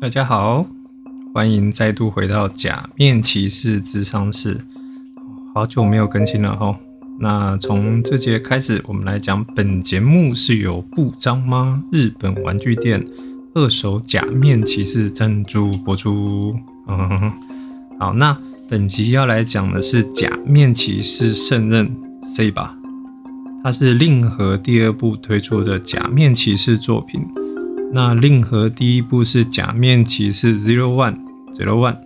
大家好，欢迎再度回到假面骑士智商室。好久没有更新了哈。那从这节开始，我们来讲本节目是由不张吗日本玩具店二手假面骑士赞助播出。嗯，好，那本集要来讲的是假面骑士圣刃 C 吧，它是令和第二部推出的假面骑士作品。那令和第一部是假面骑士 Zero One Zero One，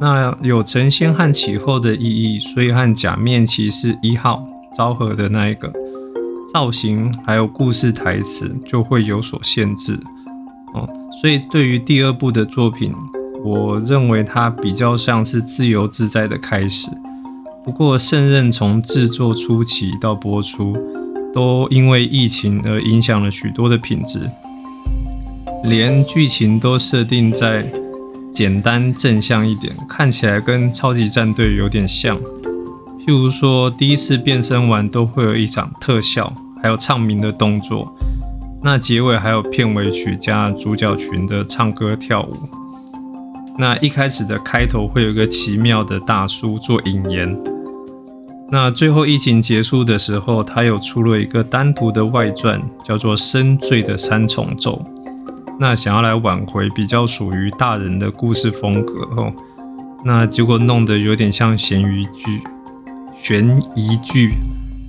那有成仙和启后的意义，所以和假面骑士一号昭和的那一个造型还有故事台词就会有所限制哦。所以对于第二部的作品，我认为它比较像是自由自在的开始。不过圣刃从制作初期到播出，都因为疫情而影响了许多的品质。连剧情都设定在简单正向一点，看起来跟超级战队有点像。譬如说，第一次变身完都会有一场特效，还有唱名的动作。那结尾还有片尾曲加主角群的唱歌跳舞。那一开始的开头会有一个奇妙的大叔做引言。那最后疫情结束的时候，他有出了一个单独的外传，叫做《深醉的三重奏》。那想要来挽回比较属于大人的故事风格哦，那结果弄得有点像悬疑剧，悬疑剧。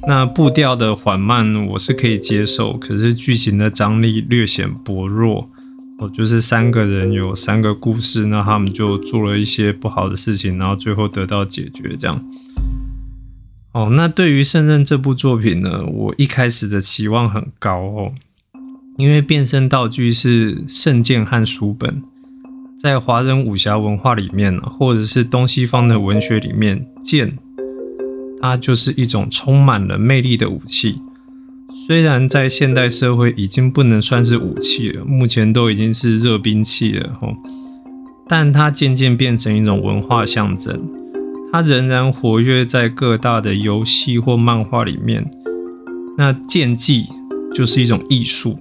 那步调的缓慢我是可以接受，可是剧情的张力略显薄弱哦，就是三个人有三个故事，那他们就做了一些不好的事情，然后最后得到解决这样。哦，那对于《圣刃》这部作品呢，我一开始的期望很高哦。因为变身道具是圣剑和书本，在华人武侠文化里面，或者是东西方的文学里面，剑它就是一种充满了魅力的武器。虽然在现代社会已经不能算是武器了，目前都已经是热兵器了吼，但它渐渐变成一种文化象征，它仍然活跃在各大的游戏或漫画里面。那剑技就是一种艺术。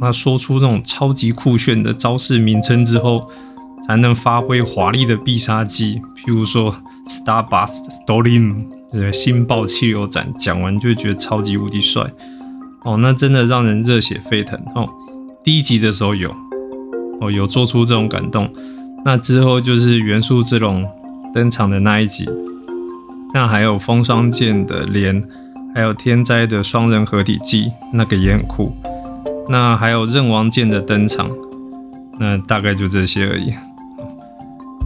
那说出这种超级酷炫的招式名称之后，才能发挥华丽的必杀技，譬如说 Starburst Storm，呃，新爆气流斩，讲完就觉得超级无敌帅哦，那真的让人热血沸腾哦。第一集的时候有哦，有做出这种感动，那之后就是元素之龙登场的那一集，那还有风霜剑的连，还有天灾的双人合体技，那个也很酷。那还有刃王剑的登场，那大概就这些而已。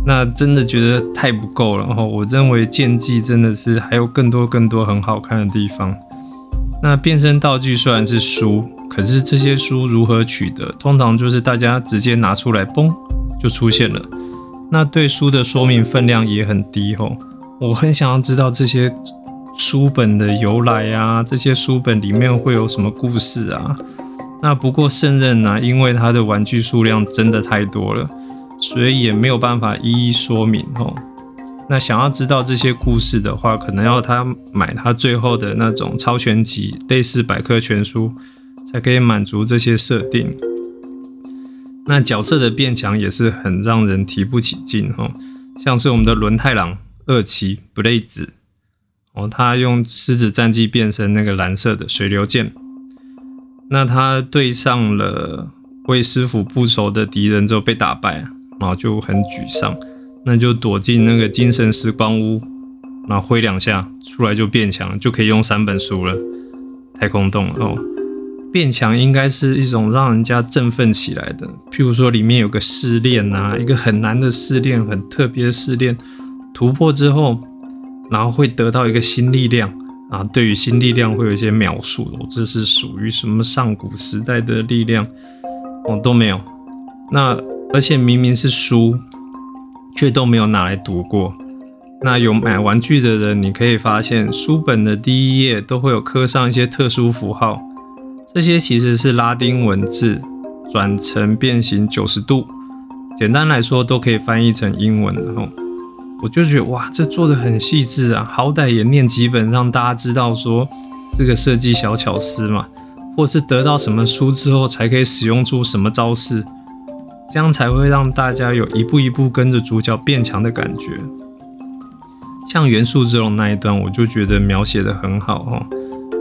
那真的觉得太不够了。然后我认为剑技真的是还有更多更多很好看的地方。那变身道具虽然是书，可是这些书如何取得，通常就是大家直接拿出来，嘣就出现了。那对书的说明分量也很低吼。我很想要知道这些书本的由来啊，这些书本里面会有什么故事啊？那不过胜任呢，因为他的玩具数量真的太多了，所以也没有办法一一说明哦。那想要知道这些故事的话，可能要他买他最后的那种超全集，类似百科全书，才可以满足这些设定。那角色的变强也是很让人提不起劲哦，像是我们的轮太郎二期布雷子哦，他用狮子战绩变成那个蓝色的水流剑。那他对上了为师傅不熟的敌人之后被打败，然后就很沮丧，那就躲进那个精神时光屋，然后挥两下出来就变强，就可以用三本书了。太空洞哦，变强应该是一种让人家振奋起来的，譬如说里面有个试炼啊，一个很难的试炼，很特别的试炼，突破之后，然后会得到一个新力量。啊，对于新力量会有一些描述哦，这是属于什么上古时代的力量哦都没有。那而且明明是书，却都没有拿来读过。那有买玩具的人，你可以发现书本的第一页都会有刻上一些特殊符号，这些其实是拉丁文字转成变形九十度，简单来说都可以翻译成英文哦。我就觉得哇，这做的很细致啊，好歹也念几本，让大家知道说这个设计小巧思嘛，或是得到什么书之后才可以使用出什么招式，这样才会让大家有一步一步跟着主角变强的感觉。像元素之龙那一段，我就觉得描写的很好哦。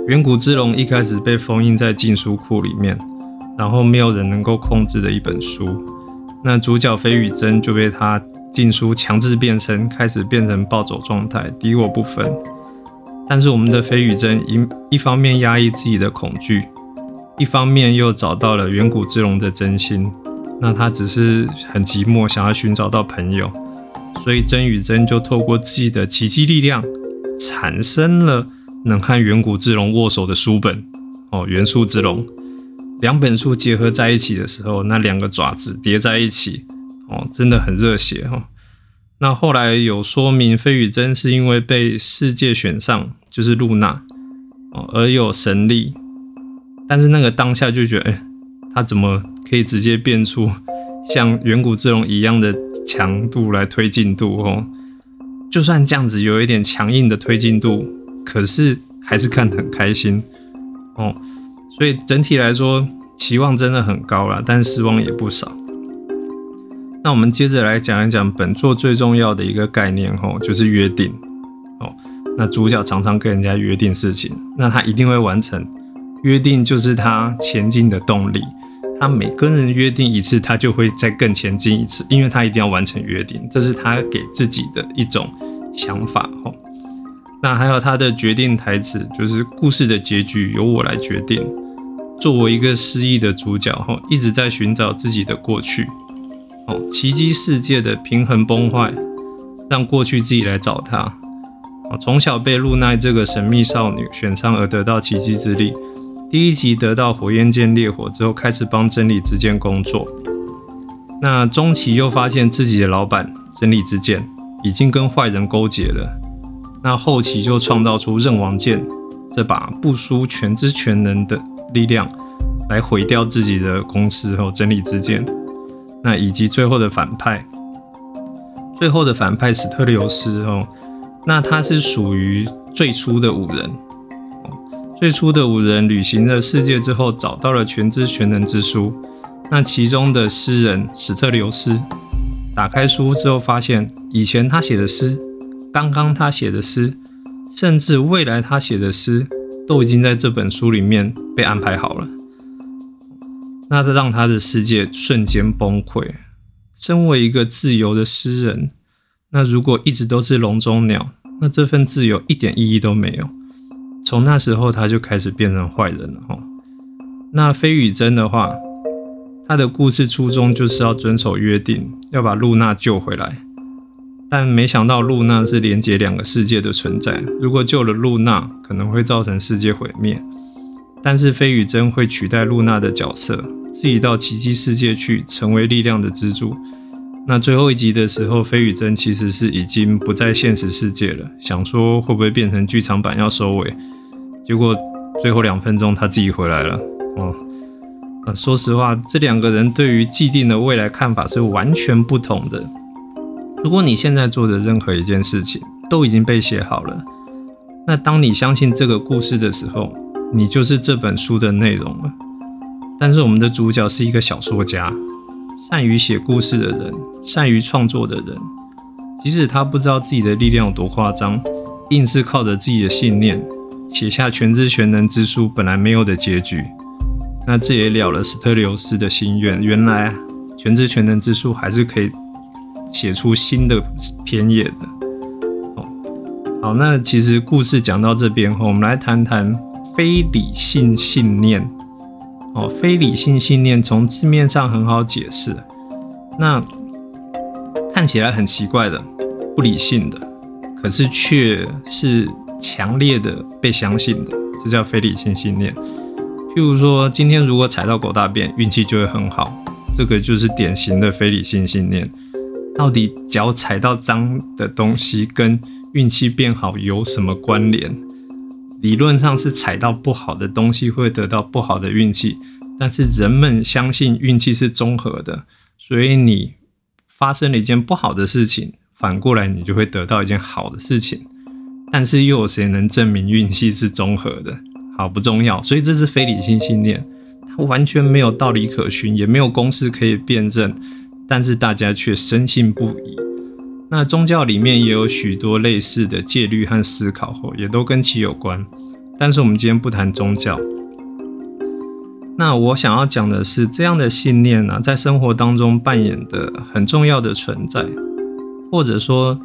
远古之龙一开始被封印在禁书库里面，然后没有人能够控制的一本书。那主角飞羽真就被他禁书强制变身，开始变成暴走状态，敌我不分。但是我们的飞羽真一一方面压抑自己的恐惧，一方面又找到了远古之龙的真心。那他只是很寂寞，想要寻找到朋友，所以真羽真就透过自己的奇迹力量，产生了能和远古之龙握手的书本哦，元素之龙。两本书结合在一起的时候，那两个爪子叠在一起哦，真的很热血哈。那后来有说明，飞羽真是因为被世界选上，就是露娜哦，而有神力。但是那个当下就觉得，哎，他怎么可以直接变出像远古之龙一样的强度来推进度哦？就算这样子有一点强硬的推进度，可是还是看得很开心哦。所以整体来说，期望真的很高了，但失望也不少。那我们接着来讲一讲本作最重要的一个概念，吼，就是约定。哦，那主角常常跟人家约定事情，那他一定会完成。约定就是他前进的动力。他每跟人约定一次，他就会再更前进一次，因为他一定要完成约定，这是他给自己的一种想法，吼。那还有他的决定台词，就是故事的结局由我来决定。作为一个失忆的主角，哈，一直在寻找自己的过去，哦，奇迹世界的平衡崩坏，让过去自己来找他，哦，从小被露奈这个神秘少女选上而得到奇迹之力，第一集得到火焰剑烈火之后，开始帮真理之剑工作，那中期又发现自己的老板真理之剑已经跟坏人勾结了，那后期就创造出刃王剑这把不输全知全能的。力量来毁掉自己的公司和真理之剑，那以及最后的反派，最后的反派史特留斯哦，那他是属于最初的五人，最初的五人旅行了世界之后，找到了全知全能之书，那其中的诗人史特留斯打开书之后，发现以前他写的诗，刚刚他写的诗，甚至未来他写的诗。都已经在这本书里面被安排好了，那这让他的世界瞬间崩溃。身为一个自由的诗人，那如果一直都是笼中鸟，那这份自由一点意义都没有。从那时候他就开始变成坏人了哈。那飞羽真的话，他的故事初衷就是要遵守约定，要把露娜救回来。但没想到露娜是连接两个世界的存在。如果救了露娜，可能会造成世界毁灭。但是飞羽真会取代露娜的角色，自己到奇迹世界去，成为力量的支柱。那最后一集的时候，飞羽真其实是已经不在现实世界了，想说会不会变成剧场版要收尾，结果最后两分钟他自己回来了。哦，啊，说实话，这两个人对于既定的未来看法是完全不同的。如果你现在做的任何一件事情都已经被写好了，那当你相信这个故事的时候，你就是这本书的内容了。但是我们的主角是一个小说家，善于写故事的人，善于创作的人，即使他不知道自己的力量有多夸张，硬是靠着自己的信念写下全知全能之书本来没有的结局。那这也了了史特留斯的心愿，原来全知全能之书还是可以。写出新的篇页的哦，好，那其实故事讲到这边后，我们来谈谈非理性信念哦。非理性信念从字面上很好解释，那看起来很奇怪的、不理性的，可是却是强烈的被相信的，这叫非理性信念。譬如说，今天如果踩到狗大便，运气就会很好，这个就是典型的非理性信念。到底脚踩到脏的东西跟运气变好有什么关联？理论上是踩到不好的东西会得到不好的运气，但是人们相信运气是综合的，所以你发生了一件不好的事情，反过来你就会得到一件好的事情。但是又有谁能证明运气是综合的？好不重要，所以这是非理性信念，它完全没有道理可循，也没有公式可以辩证。但是大家却深信不疑。那宗教里面也有许多类似的戒律和思考，后也都跟其有关。但是我们今天不谈宗教。那我想要讲的是，这样的信念呢，在生活当中扮演的很重要的存在，或者说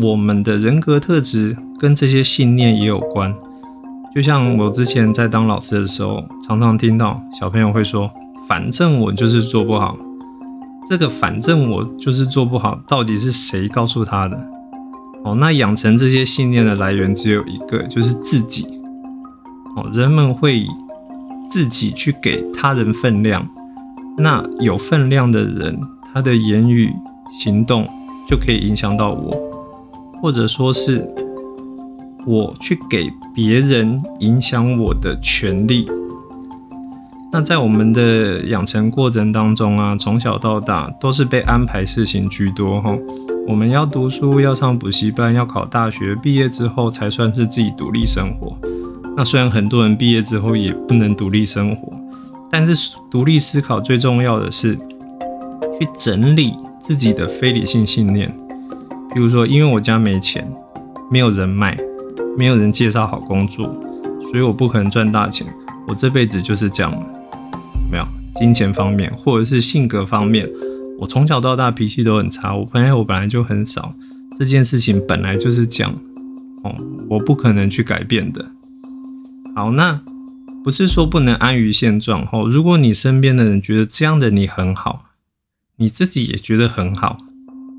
我们的人格特质跟这些信念也有关。就像我之前在当老师的时候，常常听到小朋友会说：“反正我就是做不好。”这个“反正我就是做不好”，到底是谁告诉他的？哦，那养成这些信念的来源只有一个，就是自己。哦，人们会自己去给他人分量，那有分量的人，他的言语行动就可以影响到我，或者说是。我去给别人影响我的权利。那在我们的养成过程当中啊，从小到大都是被安排事情居多哈。我们要读书，要上补习班，要考大学，毕业之后才算是自己独立生活。那虽然很多人毕业之后也不能独立生活，但是独立思考最重要的是去整理自己的非理性信念。比如说，因为我家没钱，没有人脉。没有人介绍好工作，所以我不可能赚大钱。我这辈子就是这样，没有金钱方面，或者是性格方面，我从小到大脾气都很差。我朋友本来就很少，这件事情本来就是这样，哦，我不可能去改变的。好，那不是说不能安于现状哦。如果你身边的人觉得这样的你很好，你自己也觉得很好，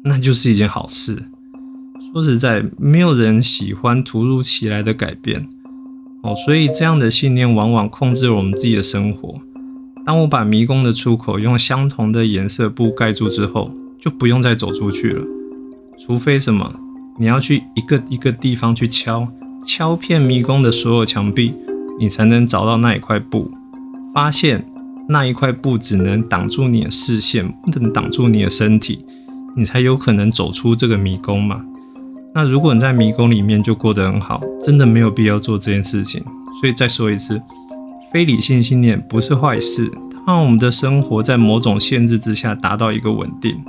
那就是一件好事。说实在，没有人喜欢突如其来的改变哦，所以这样的信念往往控制了我们自己的生活。当我把迷宫的出口用相同的颜色布盖住之后，就不用再走出去了。除非什么，你要去一个一个地方去敲，敲遍迷宫的所有墙壁，你才能找到那一块布。发现那一块布只能挡住你的视线，不能挡住你的身体，你才有可能走出这个迷宫嘛。那如果你在迷宫里面就过得很好，真的没有必要做这件事情。所以再说一次，非理性信念不是坏事，它让我们的生活在某种限制之下达到一个稳定。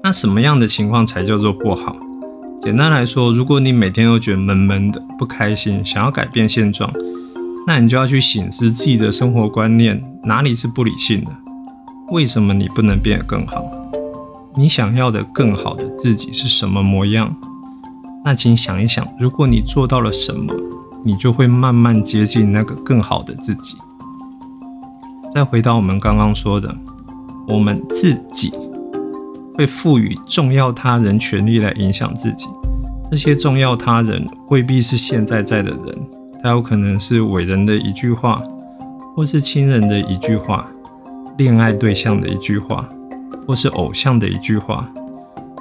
那什么样的情况才叫做不好？简单来说，如果你每天都觉得闷闷的、不开心，想要改变现状，那你就要去审视自己的生活观念哪里是不理性的，为什么你不能变得更好？你想要的更好的自己是什么模样？那请想一想，如果你做到了什么，你就会慢慢接近那个更好的自己。再回到我们刚刚说的，我们自己会赋予重要他人权利来影响自己。这些重要他人未必是现在在的人，他有可能是伟人的一句话，或是亲人的一句话，恋爱对象的一句话。或是偶像的一句话，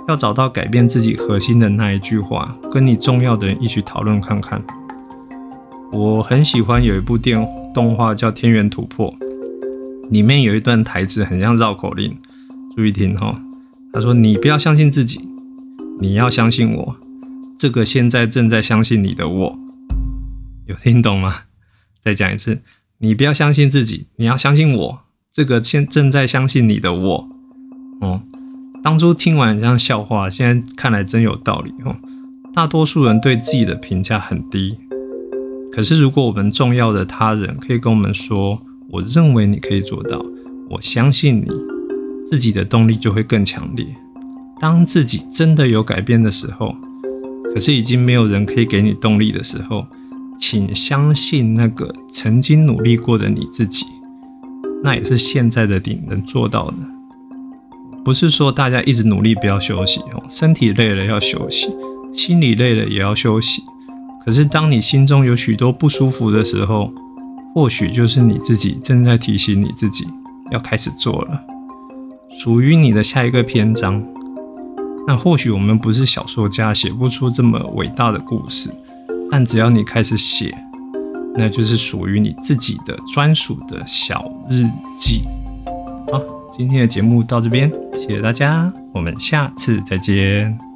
要找到改变自己核心的那一句话，跟你重要的人一起讨论看看。我很喜欢有一部电动画叫《天元突破》，里面有一段台词很像绕口令，注意听哈。他说：“你不要相信自己，你要相信我，这个现在正在相信你的我。”有听懂吗？再讲一次，你不要相信自己，你要相信我，这个现正在相信你的我。哦，当初听完像笑话，现在看来真有道理哦。大多数人对自己的评价很低，可是如果我们重要的他人可以跟我们说：“我认为你可以做到，我相信你”，自己的动力就会更强烈。当自己真的有改变的时候，可是已经没有人可以给你动力的时候，请相信那个曾经努力过的你自己，那也是现在的你能做到的。不是说大家一直努力不要休息哦，身体累了要休息，心理累了也要休息。可是当你心中有许多不舒服的时候，或许就是你自己正在提醒你自己要开始做了，属于你的下一个篇章。那或许我们不是小说家，写不出这么伟大的故事，但只要你开始写，那就是属于你自己的专属的小日记。好。今天的节目到这边，谢谢大家，我们下次再见。